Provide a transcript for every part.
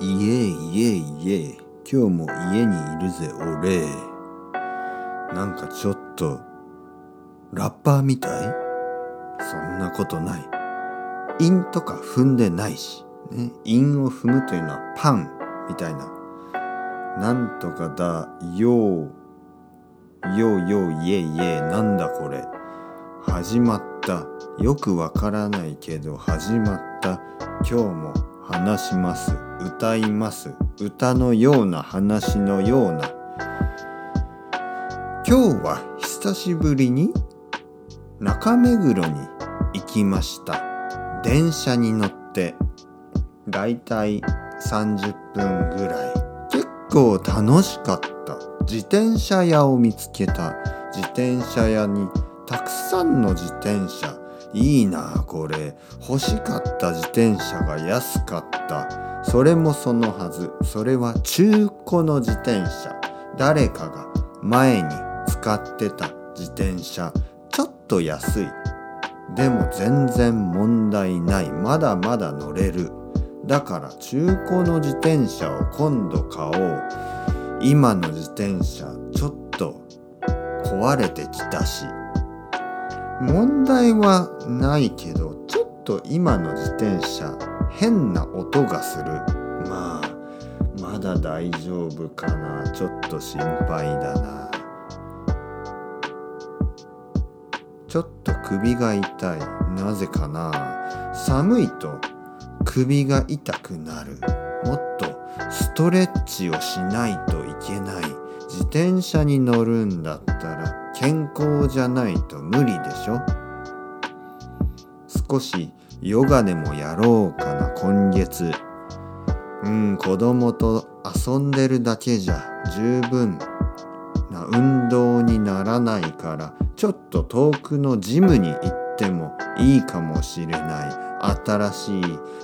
いえいえいえ今日も家にいるぜ俺。なんかちょっとラッパーみたい？そんなことない。韻とか踏んでないし、ね、韻を踏むというのはパンみたいな。なんとかだようようよういえいえなんだこれ。始まった。よくわからないけど始まった。今日も話します。歌います。歌のような話のような。今日は久しぶりに中目黒に行きました。電車に乗ってだいたい30分ぐらい。結構楽しかった。自転車屋を見つけた。自転車屋にたくさんの自転車いいなこれ。欲しかった自転車が安かった。それもそのはず。それは中古の自転車。誰かが前に使ってた自転車。ちょっと安い。でも全然問題ない。まだまだ乗れる。だから中古の自転車を今度買おう。今の自転車ちょっと壊れてきたし。問題はないけどちょっと今の自転車変な音がする。まあまだ大丈夫かな。ちょっと心配だな。ちょっと首が痛い。なぜかな。寒いと首が痛くなる。もっとストレッチをしないといけない。転車に乗るんだったら健康じゃないと無理でしょ？少しヨガでもやろうかな今月。うん子供と遊んでるだけじゃ十分な運動にならないからちょっと遠くのジムに行ってもいいかもしれない。新しい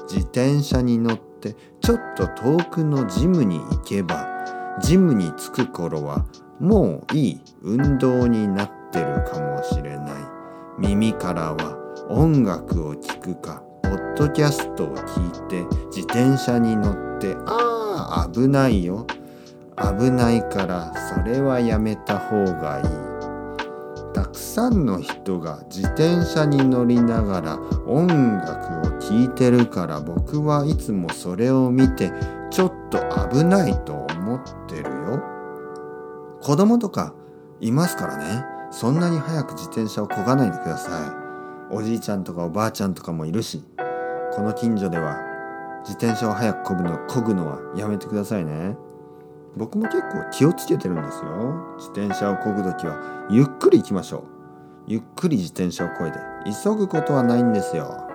自転車に乗ってちょっと遠くのジムに行けばジムに着く頃はもういい運動になってるかもしれない。耳からは音楽を聴くかポッドキャストを聞いて自転車に乗ってああ危ないよ。危ないからそれはやめた方がいい。たくさんの人が自転車に乗りながら音楽を聴いてるから僕はいつもそれを見てちょっと危ないと子供とかいますからね。そんなに早く自転車を漕がないでください。おじいちゃんとかおばあちゃんとかもいるしこの近所では自転車を早く漕ぐの漕ぐのはやめてくださいね。僕も結構気をつけてるんですよ。自転車を漕ぐ時はゆっくり行きましょう。ゆっくり自転車を漕いで急ぐことはないんですよ。